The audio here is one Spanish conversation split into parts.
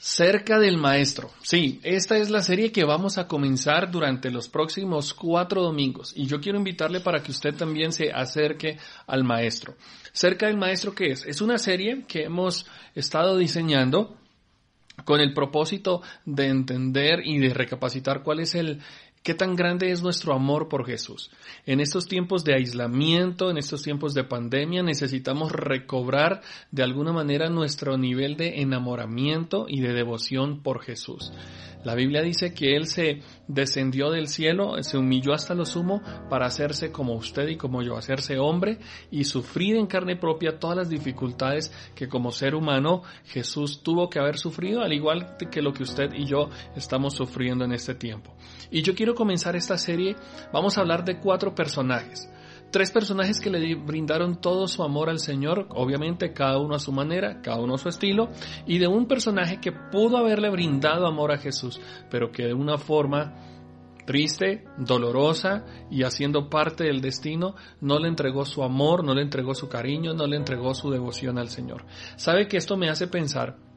Cerca del Maestro. Sí, esta es la serie que vamos a comenzar durante los próximos cuatro domingos y yo quiero invitarle para que usted también se acerque al Maestro. Cerca del Maestro, ¿qué es? Es una serie que hemos estado diseñando con el propósito de entender y de recapacitar cuál es el, ¿Qué tan grande es nuestro amor por Jesús? En estos tiempos de aislamiento, en estos tiempos de pandemia, necesitamos recobrar de alguna manera nuestro nivel de enamoramiento y de devoción por Jesús. La Biblia dice que Él se descendió del cielo, se humilló hasta lo sumo para hacerse como usted y como yo, hacerse hombre y sufrir en carne propia todas las dificultades que como ser humano Jesús tuvo que haber sufrido, al igual que lo que usted y yo estamos sufriendo en este tiempo. Y yo quiero comenzar esta serie, vamos a hablar de cuatro personajes. Tres personajes que le brindaron todo su amor al Señor, obviamente cada uno a su manera, cada uno a su estilo, y de un personaje que pudo haberle brindado amor a Jesús, pero que de una forma triste, dolorosa y haciendo parte del destino, no le entregó su amor, no le entregó su cariño, no le entregó su devoción al Señor. ¿Sabe que esto me hace pensar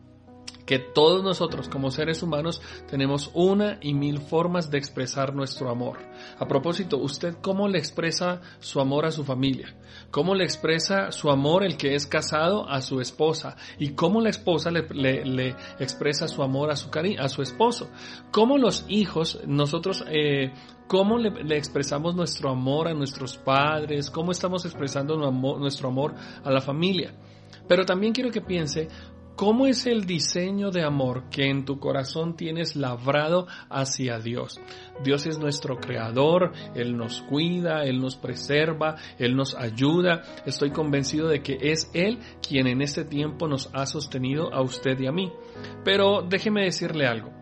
que todos nosotros como seres humanos tenemos una y mil formas de expresar nuestro amor. A propósito, ¿usted cómo le expresa su amor a su familia? ¿Cómo le expresa su amor el que es casado a su esposa? ¿Y cómo la esposa le, expresa su amor a su, a su esposo? ¿Cómo los hijos, nosotros, eh, cómo le, expresamos nuestro amor a nuestros padres? ¿Cómo estamos expresando nuestro amor a la familia? Pero también quiero que piense ¿Cómo es el diseño de amor que en tu corazón tienes labrado hacia Dios? Dios es nuestro creador, Él nos cuida, Él nos preserva, Él nos ayuda. Estoy convencido de que es Él quien en este tiempo nos ha sostenido a usted y a mí. Pero déjeme decirle algo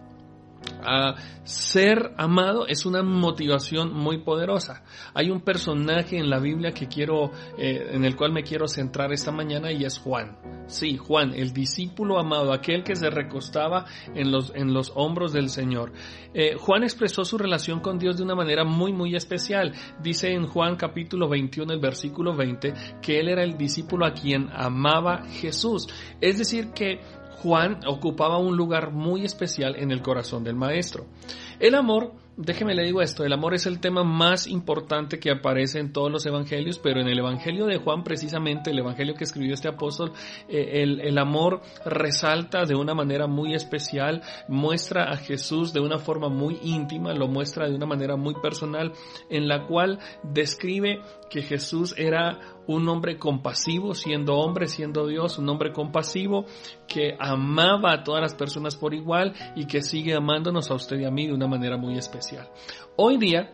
a ser amado es una motivación muy poderosa. Hay un personaje en la Biblia que quiero, eh, en el cual me quiero centrar esta mañana y es Juan. Sí, Juan, el discípulo amado, aquel que se recostaba en los, en los hombros del Señor. Eh, Juan expresó su relación con Dios de una manera muy, muy especial. Dice en Juan capítulo 21, el versículo 20, que él era el discípulo a quien amaba Jesús. Es decir, que Juan ocupaba un lugar muy especial en el corazón del maestro. El amor déjeme le digo esto, el amor es el tema más importante que aparece en todos los evangelios, pero en el evangelio de Juan, precisamente el evangelio que escribió este apóstol, eh, el, el, amor resalta de una manera muy especial, muestra a Jesús de una forma muy íntima, lo muestra de una manera muy personal, en la cual describe que Jesús era un hombre compasivo, siendo hombre, siendo Dios, un hombre compasivo que amaba a todas las personas por igual y que sigue amándonos a usted y a mí de una manera muy especial. Hoy día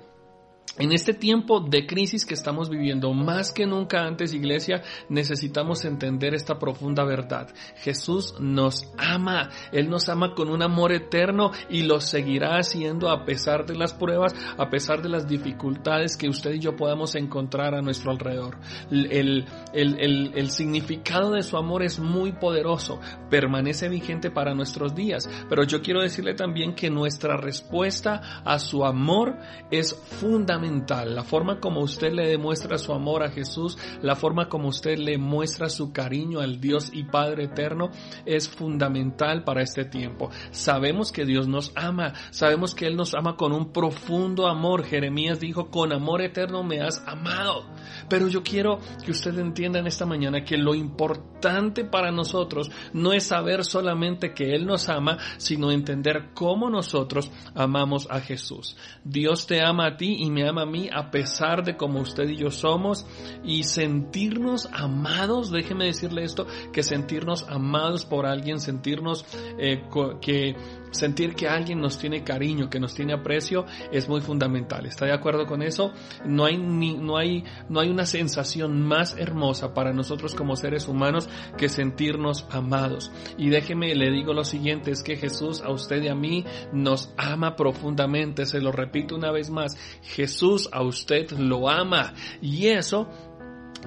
en este tiempo de crisis que estamos viviendo, más que nunca antes, iglesia, necesitamos entender esta profunda verdad. Jesús nos ama, Él nos ama con un amor eterno y lo seguirá haciendo a pesar de las pruebas, a pesar de las dificultades que usted y yo podamos encontrar a nuestro alrededor. El, el, el significado de su amor es muy poderoso, permanece vigente para nuestros días, pero yo quiero decirle también que nuestra respuesta a su amor es fundamental la forma como usted le demuestra su amor a Jesús, la forma como usted le muestra su cariño al Dios y Padre eterno es fundamental para este tiempo. Sabemos que Dios nos ama, sabemos que Él nos ama con un profundo amor. Jeremías dijo, con amor eterno me has amado. Pero yo quiero que usted entienda en esta mañana que lo importante para nosotros no es saber solamente que Él nos ama, sino entender cómo nosotros amamos a Jesús. Dios te ama a ti y me ama a mí a pesar de como usted y yo somos. Y sentirnos amados, déjeme decirle esto, que sentirnos amados por alguien, sentirnos eh, que sentir que alguien nos tiene cariño, que nos tiene aprecio, es muy fundamental. ¿Está de acuerdo con eso? No hay, ni, no hay, no hay una sensación más hermosa para nosotros como seres humanos que sentirnos amados. Y déjeme, le digo lo siguiente, es que Jesús a usted y a mí nos ama profundamente, se lo repito una vez más, Jesús a usted lo ama y eso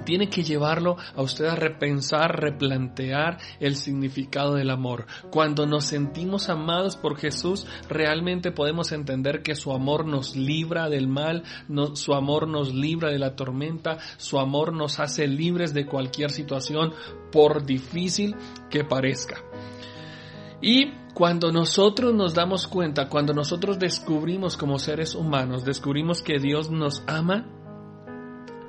tiene que llevarlo a usted a repensar, replantear el significado del amor. Cuando nos sentimos amados por Jesús, realmente podemos entender que su amor nos libra del mal, su amor nos libra de la tormenta, su amor nos hace libres de cualquier situación, por difícil que parezca. Y cuando nosotros nos damos cuenta, cuando nosotros descubrimos como seres humanos, descubrimos que Dios nos ama,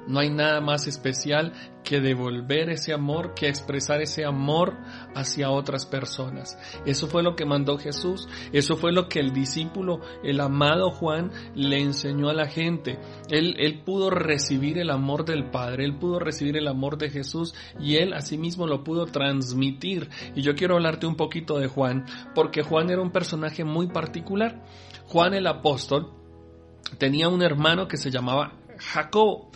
no hay nada más especial que devolver ese amor, que expresar ese amor hacia otras personas. Eso fue lo que mandó Jesús, eso fue lo que el discípulo, el amado Juan, le enseñó a la gente. Él, él pudo recibir el amor del Padre, él pudo recibir el amor de Jesús y él asimismo lo pudo transmitir. Y yo quiero hablarte un poquito de Juan, porque Juan era un personaje muy particular. Juan el apóstol tenía un hermano que se llamaba Jacobo.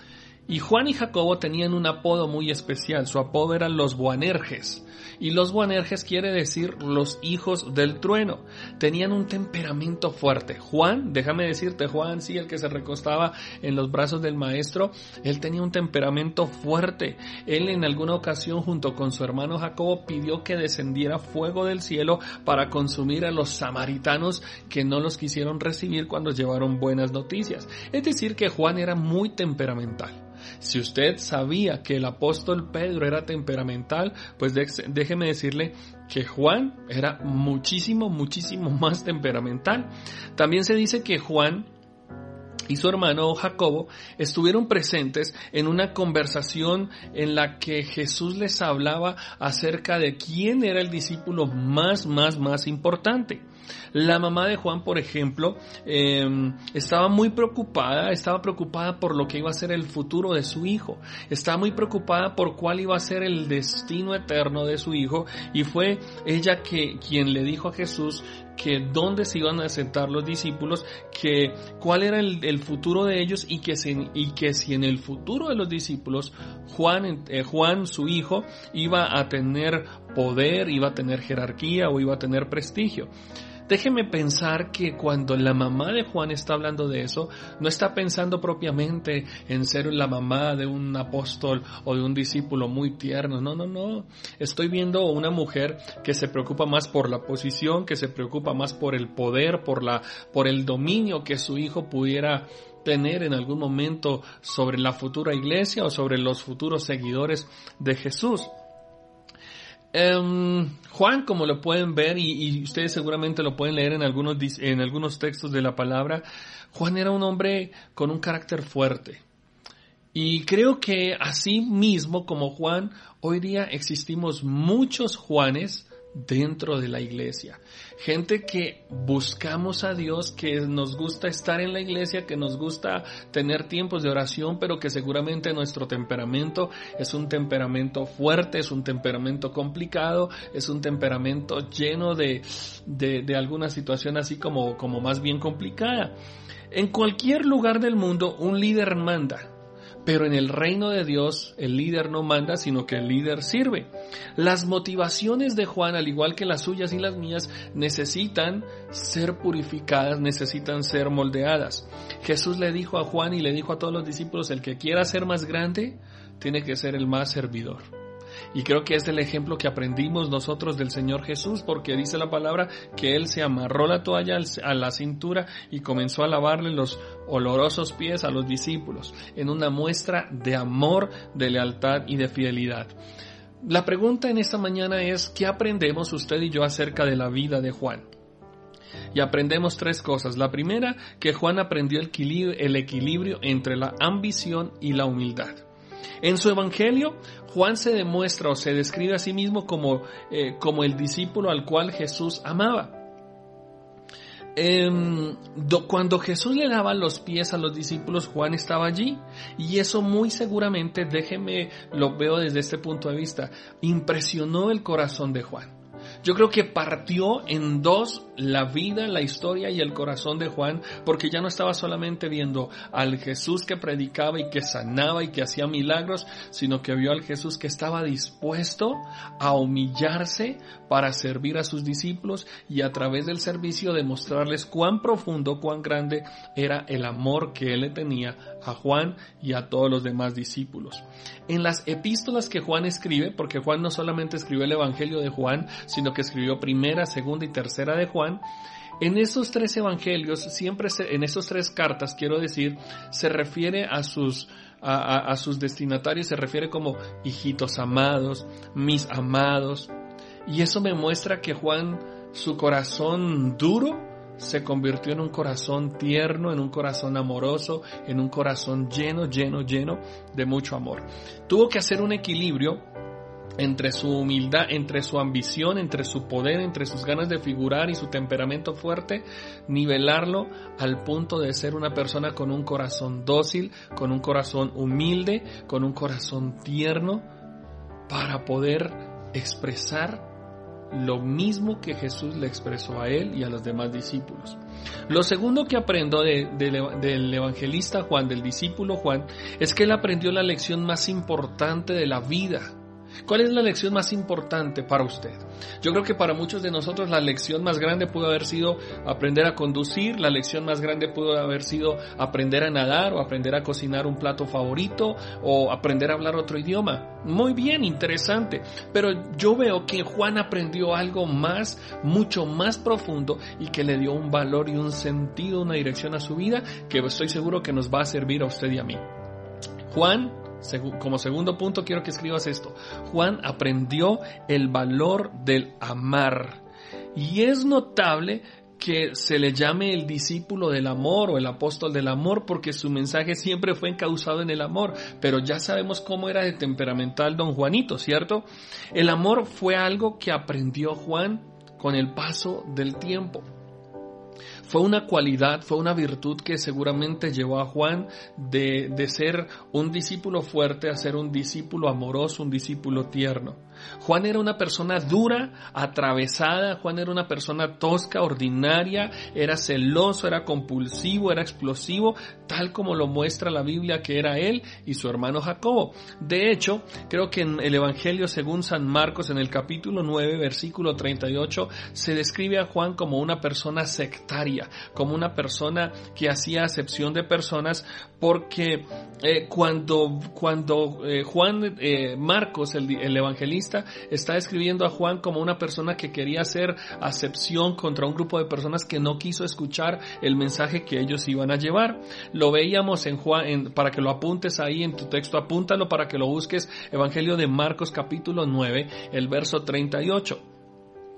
Y Juan y Jacobo tenían un apodo muy especial, su apodo eran los Boanerges. Y los Boanerges quiere decir los hijos del trueno. Tenían un temperamento fuerte. Juan, déjame decirte, Juan, sí, el que se recostaba en los brazos del maestro, él tenía un temperamento fuerte. Él en alguna ocasión junto con su hermano Jacobo pidió que descendiera fuego del cielo para consumir a los samaritanos que no los quisieron recibir cuando llevaron buenas noticias. Es decir, que Juan era muy temperamental. Si usted sabía que el apóstol Pedro era temperamental, pues déjeme decirle que Juan era muchísimo, muchísimo más temperamental. También se dice que Juan y su hermano Jacobo estuvieron presentes en una conversación en la que Jesús les hablaba acerca de quién era el discípulo más, más, más importante. La mamá de Juan, por ejemplo, em, estaba muy preocupada, estaba preocupada por lo que iba a ser el futuro de su hijo, estaba muy preocupada por cuál iba a ser el destino eterno de su hijo y fue ella que quien le dijo a Jesús que dónde se iban a sentar los discípulos, que cuál era el, futuro de ellos y que, y que si en el futuro de los discípulos Juan, eh, Juan, su hijo, iba a tener poder, iba a tener jerarquía o iba a tener prestigio. Déjeme pensar que cuando la mamá de Juan está hablando de eso, no está pensando propiamente en ser la mamá de un apóstol o de un discípulo muy tierno. No, no, no. Estoy viendo una mujer que se preocupa más por la posición, que se preocupa más por el poder, por la, por el dominio que su hijo pudiera tener en algún momento sobre la futura iglesia o sobre los futuros seguidores de Jesús. Em, Juan, como lo pueden ver, y, ustedes seguramente lo pueden leer en algunos, en algunos textos de la palabra, Juan era un hombre con un carácter fuerte. Y creo que así mismo como Juan, hoy día existimos muchos Juanes dentro de la iglesia. Gente que buscamos a Dios, que nos gusta estar en la iglesia, que nos gusta tener tiempos de oración, pero que seguramente nuestro temperamento es un temperamento fuerte, es un temperamento complicado, es un temperamento lleno de, de, alguna situación así como, como más bien complicada. En cualquier lugar del mundo un líder manda, pero en el reino de Dios el líder no manda, sino que el líder sirve. Las motivaciones de Juan, al igual que las suyas y las mías, necesitan ser purificadas, necesitan ser moldeadas. Jesús le dijo a Juan y le dijo a todos los discípulos, el que quiera ser más grande, tiene que ser el más servidor. Y creo que es el ejemplo que aprendimos nosotros del Señor Jesús, porque dice la palabra que Él se amarró la toalla a la cintura y comenzó a lavarle los olorosos pies a los discípulos, en una muestra de amor, de lealtad y de fidelidad. La pregunta en esta mañana es, ¿qué aprendemos usted y yo acerca de la vida de Juan? Y aprendemos tres cosas. La primera, que Juan aprendió el equilibrio entre la ambición y la humildad. En su Evangelio, Juan se demuestra o se describe a sí mismo como, eh, como el discípulo al cual Jesús amaba. Em, cuando Jesús le daba los pies a los discípulos, Juan estaba allí. Y eso muy seguramente, déjeme, lo veo desde este punto de vista, impresionó el corazón de Juan. Yo creo que partió en dos la vida, la historia y el corazón de Juan, porque ya no estaba solamente viendo al Jesús que predicaba y que sanaba y que hacía milagros, sino que vio al Jesús que estaba dispuesto a humillarse para servir a sus discípulos y a través del servicio demostrarles cuán profundo, cuán grande era el amor que él le tenía a Juan y a todos los demás discípulos. En las epístolas que Juan escribe, porque Juan no solamente escribió el Evangelio de Juan, sino que escribió primera, segunda y tercera de Juan, en esos tres evangelios, siempre en esas tres cartas, quiero decir, se refiere a sus, a sus destinatarios, se refiere como hijitos amados, mis amados. Y eso me muestra que Juan, su corazón duro, se convirtió en un corazón tierno, en un corazón amoroso, en un corazón lleno, lleno, lleno de mucho amor. Tuvo que hacer un equilibrio entre su humildad, entre su ambición, entre su poder, entre sus ganas de figurar y su temperamento fuerte, nivelarlo al punto de ser una persona con un corazón dócil, con un corazón humilde, con un corazón tierno, para poder expresar lo mismo que Jesús le expresó a él y a los demás discípulos. Lo segundo que aprendo del evangelista Juan, del discípulo Juan, es que él aprendió la lección más importante de la vida ¿Cuál es la lección más importante para usted? Yo creo que para muchos de nosotros la lección más grande pudo haber sido aprender a conducir, la lección más grande pudo haber sido aprender a nadar o aprender a cocinar un plato favorito o aprender a hablar otro idioma. Muy bien, interesante. Pero yo veo que Juan aprendió algo más, mucho más profundo y que le dio un valor y un sentido, una dirección a su vida que estoy seguro que nos va a servir a usted y a mí. Juan como segundo punto quiero que escribas esto. Juan aprendió el valor del amar. Y es notable que se le llame el discípulo del amor o el apóstol del amor porque su mensaje siempre fue encauzado en el amor, pero ya sabemos cómo era de temperamental don Juanito, ¿cierto? El amor fue algo que aprendió Juan con el paso del tiempo. Fue una cualidad, fue una virtud que seguramente llevó a Juan de, de ser un discípulo fuerte a ser un discípulo amoroso, un discípulo tierno. Juan era una persona dura, atravesada, Juan era una persona tosca, ordinaria, era celoso, era compulsivo, era explosivo, tal como lo muestra la Biblia que era él y su hermano Jacobo. De hecho, creo que en el Evangelio según San Marcos, en el capítulo 9, versículo 38, se describe a Juan como una persona sectaria, como una persona que hacía acepción de personas, porque eh, cuando, cuando eh, Juan eh, Marcos, el, el evangelista, está describiendo a Juan como una persona que quería hacer acepción contra un grupo de personas que no quiso escuchar el mensaje que ellos iban a llevar. Lo veíamos en Juan, para que lo apuntes ahí en tu texto, apúntalo para que lo busques, Evangelio de Marcos capítulo 9, el verso 38.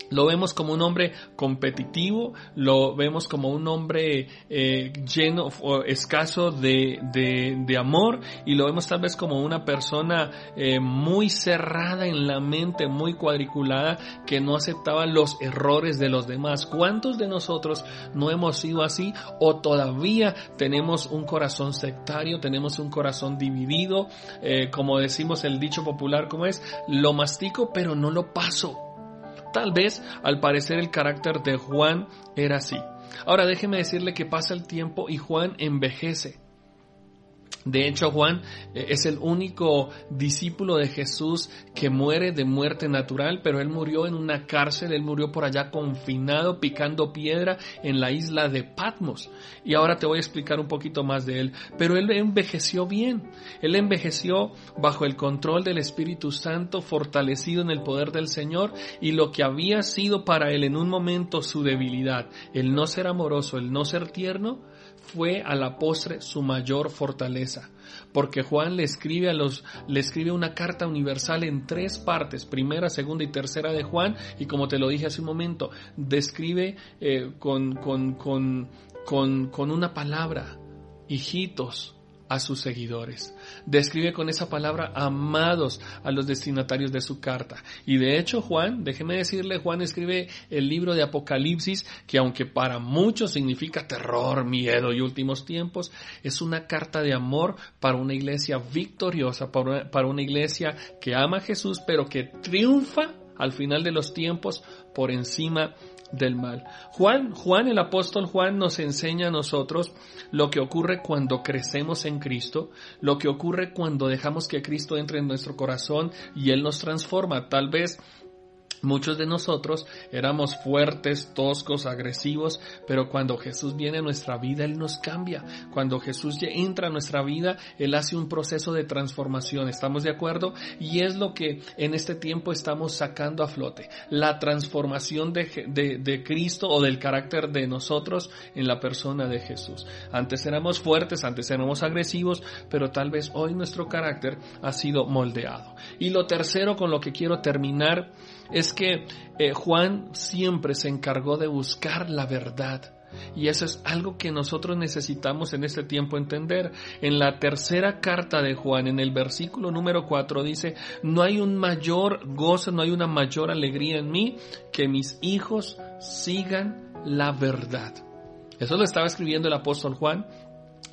Lo vemos como un hombre competitivo, lo vemos como un hombre eh, lleno o escaso de, de, amor y lo vemos tal vez como una persona eh, muy cerrada en la mente, muy cuadriculada, que no aceptaba los errores de los demás. ¿Cuántos de nosotros no hemos sido así o todavía tenemos un corazón sectario, tenemos un corazón dividido, eh, como decimos el dicho popular como es, lo mastico pero no lo paso? Tal vez, al parecer, el carácter de Juan era así. Ahora déjeme decirle que pasa el tiempo y Juan envejece. De hecho, Juan eh, es el único discípulo de Jesús que muere de muerte natural, pero él murió en una cárcel, él murió por allá confinado, picando piedra en la isla de Patmos. Y ahora te voy a explicar un poquito más de él. Pero él envejeció bien, él envejeció bajo el control del Espíritu Santo, fortalecido en el poder del Señor, y lo que había sido para él en un momento su debilidad, el no ser amoroso, el no ser tierno, fue a la postre su mayor fortaleza, porque Juan le escribe a los le escribe una carta universal en tres partes, primera, segunda y tercera de Juan, y como te lo dije hace un momento, describe eh, con, con, con, con una palabra, hijitos, a sus seguidores. Describe con esa palabra amados a los destinatarios de su carta. Y de hecho Juan, déjeme decirle, Juan escribe el libro de Apocalipsis, que aunque para muchos significa terror, miedo y últimos tiempos, es una carta de amor para una iglesia victoriosa, para una, iglesia que ama a Jesús, pero que triunfa al final de los tiempos por encima del mal. Juan, Juan, el apóstol Juan nos enseña a nosotros lo que ocurre cuando crecemos en Cristo, lo que ocurre cuando dejamos que Cristo entre en nuestro corazón y Él nos transforma. Tal vez Muchos de nosotros éramos fuertes, toscos, agresivos, pero cuando Jesús viene a nuestra vida, Él nos cambia. Cuando Jesús entra a nuestra vida, Él hace un proceso de transformación. ¿Estamos de acuerdo? Y es lo que en este tiempo estamos sacando a flote. La transformación de, de, Cristo o del carácter de nosotros en la persona de Jesús. Antes éramos fuertes, antes éramos agresivos, pero tal vez hoy nuestro carácter ha sido moldeado. Y lo tercero con lo que quiero terminar es que eh, Juan siempre se encargó de buscar la verdad. Y eso es algo que nosotros necesitamos en este tiempo entender. En la tercera carta de Juan, en el versículo número 4, dice, no hay un mayor gozo, no hay una mayor alegría en mí que mis hijos sigan la verdad. Eso lo estaba escribiendo el apóstol Juan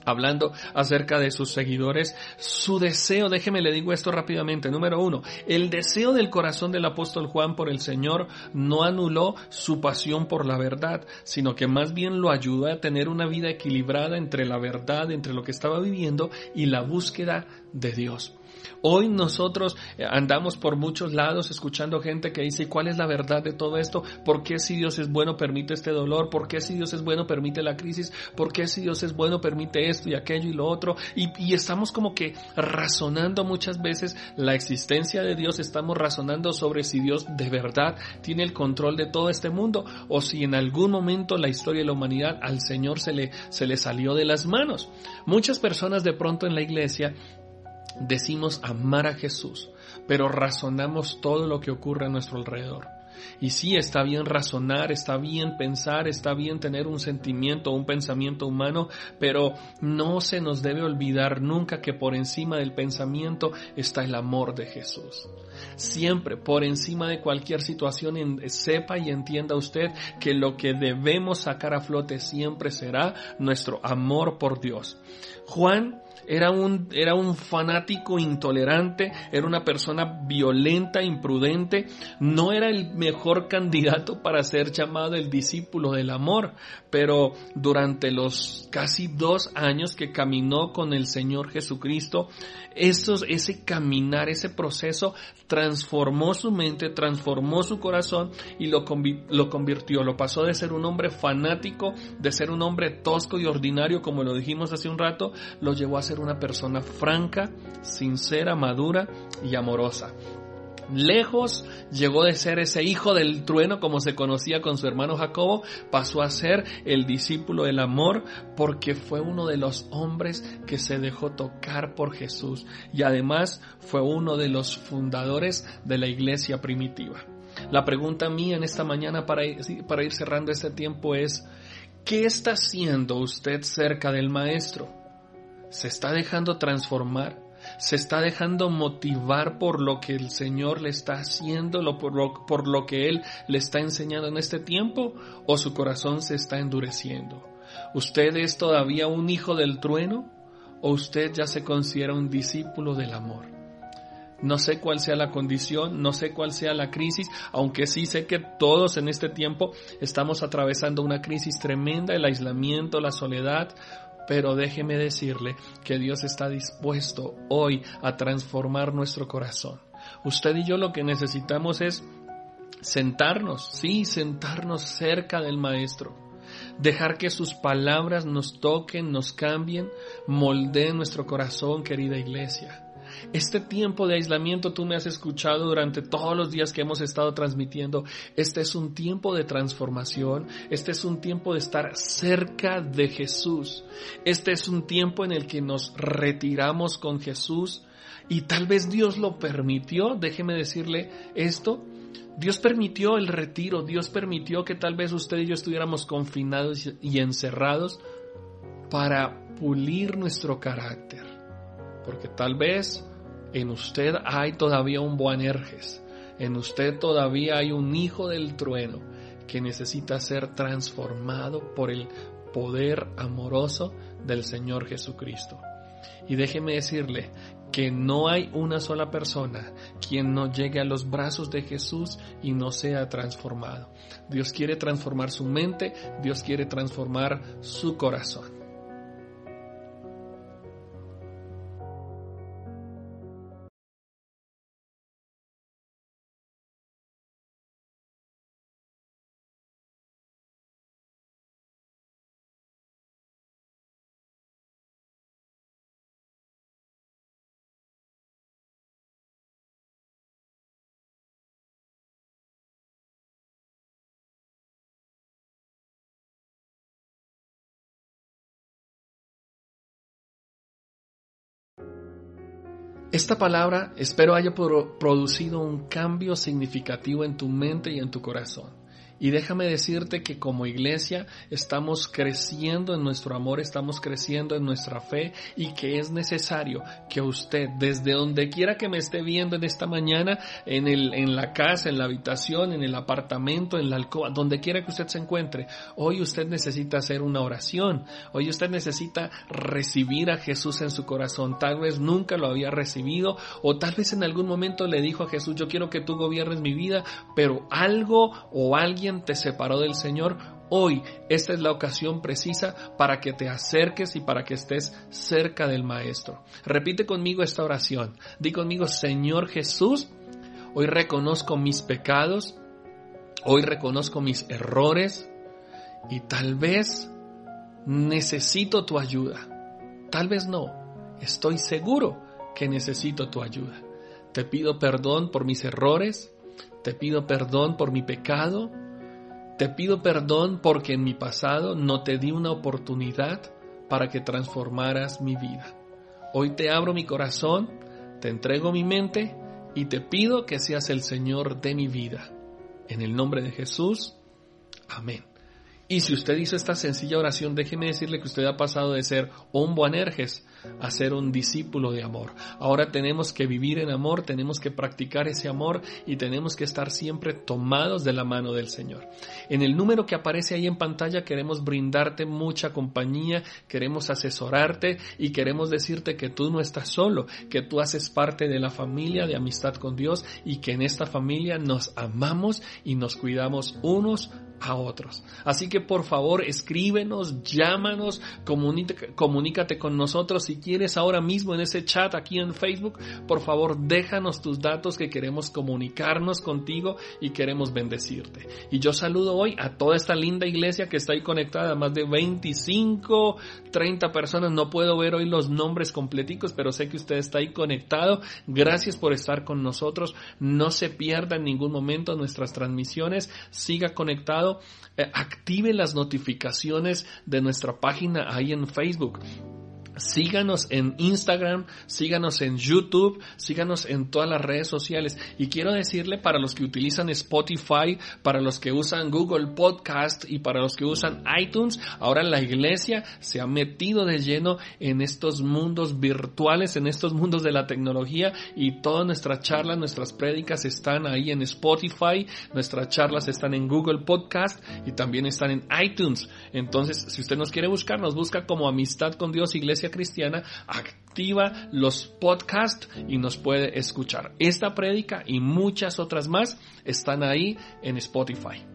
hablando acerca de sus seguidores, su deseo, déjeme le digo esto rápidamente, número uno, el deseo del corazón del apóstol Juan por el Señor no anuló su pasión por la verdad, sino que más bien lo ayudó a tener una vida equilibrada entre la verdad, entre lo que estaba viviendo y la búsqueda de Dios. Hoy nosotros eh, andamos por muchos lados escuchando gente que dice, ¿cuál es la verdad de todo esto? ¿Por qué si Dios es bueno permite este dolor? ¿Por qué si Dios es bueno permite la crisis? ¿Por qué si Dios es bueno permite esto y aquello y lo otro? Y, estamos como que razonando muchas veces la existencia de Dios, estamos razonando sobre si Dios de verdad tiene el control de todo este mundo o si en algún momento la historia de la humanidad al Señor se le, se le salió de las manos. Muchas personas de pronto en la iglesia decimos amar a Jesús, pero razonamos todo lo que ocurre a nuestro alrededor. Y sí, está bien razonar, está bien pensar, está bien tener un sentimiento, un pensamiento humano, pero no se nos debe olvidar nunca que por encima del pensamiento está el amor de Jesús. Siempre, por encima de cualquier situación, sepa y entienda usted que lo que debemos sacar a flote siempre será nuestro amor por Dios. Juan era un, era un fanático intolerante, era una persona violenta, imprudente, no era el mejor candidato para ser llamado el discípulo del amor, pero durante los casi dos años que caminó con el Señor Jesucristo, ese caminar, ese proceso transformó su mente, transformó su corazón y lo, lo convirtió, lo pasó de ser un hombre fanático, de ser un hombre tosco y ordinario, como lo dijimos hace un rato, lo llevó a ser una persona franca, sincera, madura y amorosa. Lejos llegó de ser ese hijo del trueno como se conocía con su hermano Jacobo, pasó a ser el discípulo del amor porque fue uno de los hombres que se dejó tocar por Jesús y además fue uno de los fundadores de la iglesia primitiva. La pregunta mía en esta mañana para ir, para ir cerrando este tiempo es, ¿qué está haciendo usted cerca del Maestro? ¿Se está dejando transformar? se está dejando motivar por lo que el Señor le está haciendo, por lo, que Él le está enseñando en este tiempo, o su corazón se está endureciendo. ¿Usted es todavía un hijo del trueno o usted ya se considera un discípulo del amor? No sé cuál sea la condición, no sé cuál sea la crisis, aunque sí sé que todos en este tiempo estamos atravesando una crisis tremenda, el aislamiento, la soledad, pero déjeme decirle que Dios está dispuesto hoy a transformar nuestro corazón. Usted y yo lo que necesitamos es sentarnos, sí, sentarnos cerca del Maestro. Dejar que sus palabras nos toquen, nos cambien, moldeen nuestro corazón, querida iglesia. Este tiempo de aislamiento tú me has escuchado durante todos los días que hemos estado transmitiendo. Este es un tiempo de transformación. Este es un tiempo de estar cerca de Jesús. Este es un tiempo en el que nos retiramos con Jesús. Y tal vez Dios lo permitió. Déjeme decirle esto. Dios permitió el retiro. Dios permitió que tal vez usted y yo estuviéramos confinados y encerrados para pulir nuestro carácter porque tal vez en usted hay todavía un Boanerges, en usted todavía hay un hijo del trueno que necesita ser transformado por el poder amoroso del Señor Jesucristo. Y déjeme decirle que no hay una sola persona quien no llegue a los brazos de Jesús y no sea transformado. Dios quiere transformar su mente, Dios quiere transformar su corazón. Esta palabra espero haya producido un cambio significativo en tu mente y en tu corazón. Y déjame decirte que como iglesia estamos creciendo en nuestro amor, estamos creciendo en nuestra fe y que es necesario que usted, desde donde quiera que me esté viendo en esta mañana, en, el, en la casa, en la habitación, en el apartamento, en la alcoba, donde quiera que usted se encuentre, hoy usted necesita hacer una oración, hoy usted necesita recibir a Jesús en su corazón. Tal vez nunca lo había recibido o tal vez en algún momento le dijo a Jesús, yo quiero que tú gobiernes mi vida, pero algo o alguien te separó del Señor, hoy esta es la ocasión precisa para que te acerques y para que estés cerca del Maestro. Repite conmigo esta oración. Di conmigo, Señor Jesús, hoy reconozco mis pecados, hoy reconozco mis errores y tal vez necesito tu ayuda. Tal vez no. Estoy seguro que necesito tu ayuda. Te pido perdón por mis errores, te pido perdón por mi pecado, te pido perdón porque en mi pasado no te di una oportunidad para que transformaras mi vida. Hoy te abro mi corazón, te entrego mi mente y te pido que seas el Señor de mi vida. En el nombre de Jesús. Amén. Y si usted hizo esta sencilla oración, déjeme decirle que usted ha pasado de ser un Boanerges a ser un discípulo de amor. Ahora tenemos que vivir en amor, tenemos que practicar ese amor y tenemos que estar siempre tomados de la mano del Señor. En el número que aparece ahí en pantalla queremos brindarte mucha compañía, queremos asesorarte y queremos decirte que tú no estás solo, que tú haces parte de la familia de amistad con Dios y que en esta familia nos amamos y nos cuidamos unos a otros. Así que por favor escríbenos, llámanos, comunícate con nosotros si quieres ahora mismo en ese chat aquí en Facebook. Por favor déjanos tus datos que queremos comunicarnos contigo y queremos bendecirte. Y yo saludo hoy a toda esta linda iglesia que está ahí conectada, más de 25, 30 personas. No puedo ver hoy los nombres completicos, pero sé que usted está ahí conectado. Gracias por estar con nosotros. No se pierda en ningún momento nuestras transmisiones. Siga conectado eh, active las notificaciones de nuestra página ahí en Facebook. Síganos en Instagram, síganos en YouTube, síganos en todas las redes sociales. Y quiero decirle para los que utilizan Spotify, para los que usan Google Podcast y para los que usan iTunes, ahora la iglesia se ha metido de lleno en estos mundos virtuales, en estos mundos de la tecnología y todas nuestras charlas, nuestras prédicas están ahí en Spotify, nuestras charlas están en Google Podcast y también están en iTunes. Entonces, si usted nos quiere buscar, nos busca como Amistad con Dios Iglesia Cristiana, activa los podcasts y nos puede escuchar. Esta prédica y muchas otras más están ahí en Spotify.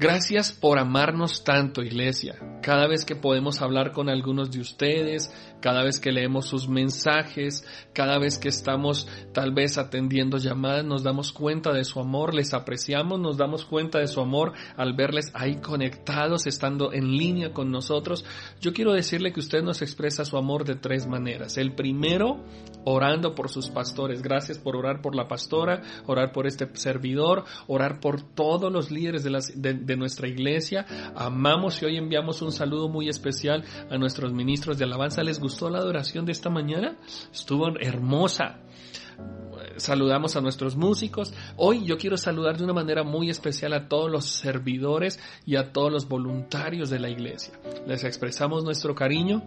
Gracias por amarnos tanto, iglesia. Cada vez que podemos hablar con algunos de ustedes, cada vez que leemos sus mensajes, cada vez que estamos tal vez atendiendo llamadas, nos damos cuenta de su amor, les apreciamos, nos damos cuenta de su amor al verles ahí conectados, estando en línea con nosotros. Yo quiero decirle que usted nos expresa su amor de tres maneras. El primero, orando por sus pastores. Gracias por orar por la pastora, orar por este servidor, orar por todos los líderes de, las, de nuestra iglesia. Amamos y hoy enviamos un saludo muy especial a nuestros ministros de alabanza. ¿Les gustó la adoración de esta mañana? Estuvo hermosa saludamos a nuestros músicos. Hoy yo quiero saludar de una manera muy especial a todos los servidores y a todos los voluntarios de la iglesia. Les expresamos nuestro cariño,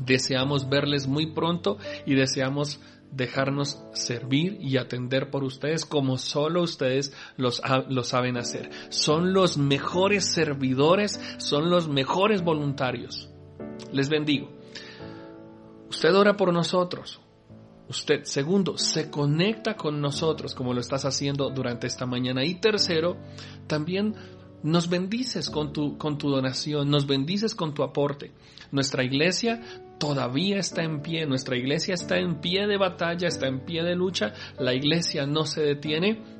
deseamos verles muy pronto y deseamos dejarnos servir y atender por ustedes como solo ustedes los, lo saben hacer. Son los mejores servidores, son los mejores voluntarios. Les bendigo. Usted ora por nosotros. Usted, segundo, se conecta con nosotros como lo estás haciendo durante esta mañana. Y tercero, también nos bendices con tu, con tu donación, nos bendices con tu aporte. Nuestra iglesia todavía está en pie, nuestra iglesia está en pie de batalla, está en pie de lucha, la iglesia no se detiene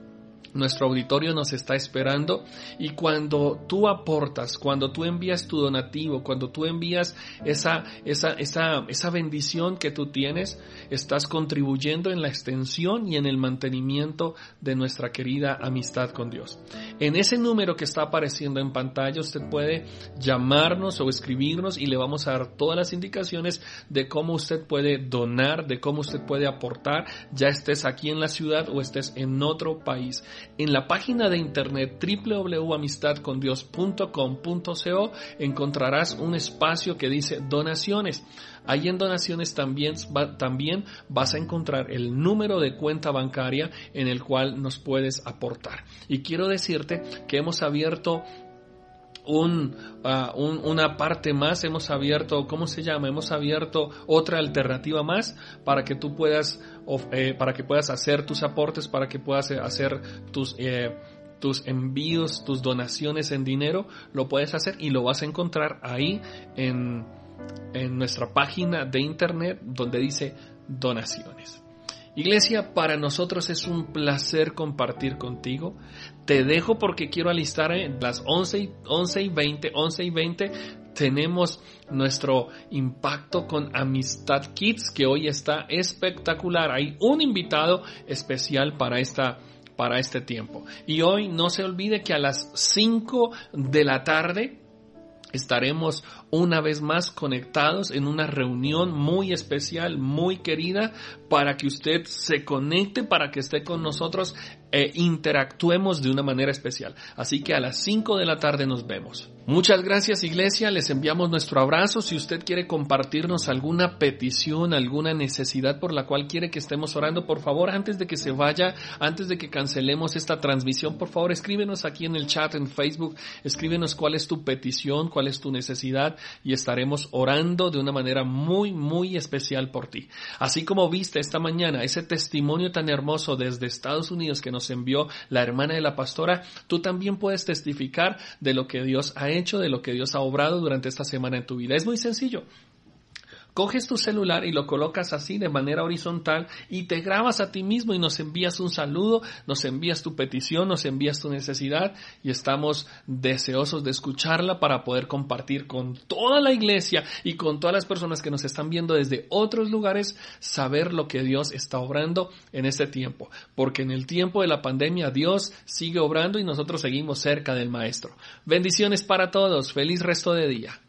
nuestro auditorio nos está esperando y cuando tú aportas, cuando tú envías tu donativo, cuando tú envías esa, esa, esa, esa bendición que tú tienes, estás contribuyendo en la extensión y en el mantenimiento de nuestra querida amistad con Dios. En ese número que está apareciendo en pantalla, usted puede llamarnos o escribirnos y le vamos a dar todas las indicaciones de cómo usted puede donar, de cómo usted puede aportar, ya estés aquí en la ciudad o estés en otro país. En la página de internet www.amistadcondios.com.co encontrarás un espacio que dice donaciones. Ahí en donaciones también, también vas a encontrar el número de cuenta bancaria en el cual nos puedes aportar. Y quiero decirte que hemos abierto un, ah, una parte más, hemos abierto, ¿cómo se llama? Hemos abierto otra alternativa más para que tú puedas, eh, para que puedas hacer tus aportes, para que puedas eh, hacer tus, eh, tus envíos, tus donaciones en dinero, lo puedes hacer y lo vas a encontrar ahí en, en nuestra página de internet donde dice donaciones. Iglesia, para nosotros es un placer compartir contigo. Te dejo porque quiero alistar las 11 y, 11 y 20, 11 y 20. Tenemos nuestro impacto con Amistad Kids que hoy está espectacular. Hay un invitado especial para esta para este tiempo. Y hoy no se olvide que a las 5 de la tarde estaremos una vez más conectados en una reunión muy especial, muy querida, para que usted se conecte, para que esté con nosotros e interactuemos de una manera especial. Así que a las 5 de la tarde nos vemos. Muchas gracias Iglesia, les enviamos nuestro abrazo. Si usted quiere compartirnos alguna petición, alguna necesidad por la cual quiere que estemos orando, por favor, antes de que se vaya, antes de que cancelemos esta transmisión, por favor, escríbenos aquí en el chat en Facebook, escríbenos cuál es tu petición, cuál es tu necesidad y estaremos orando de una manera muy, muy especial por ti. Así como viste esta mañana ese testimonio tan hermoso desde Estados Unidos que nos envió la hermana de la pastora, tú también puedes testificar de lo que Dios ha hecho, de lo que Dios ha obrado durante esta semana en tu vida. Es muy sencillo. Coges tu celular y lo colocas así de manera horizontal y te grabas a ti mismo y nos envías un saludo, nos envías tu petición, nos envías tu necesidad y estamos deseosos de escucharla para poder compartir con toda la iglesia y con todas las personas que nos están viendo desde otros lugares, saber lo que Dios está obrando en este tiempo. Porque en el tiempo de la pandemia Dios sigue obrando y nosotros seguimos cerca del Maestro. Bendiciones para todos. Feliz resto de día.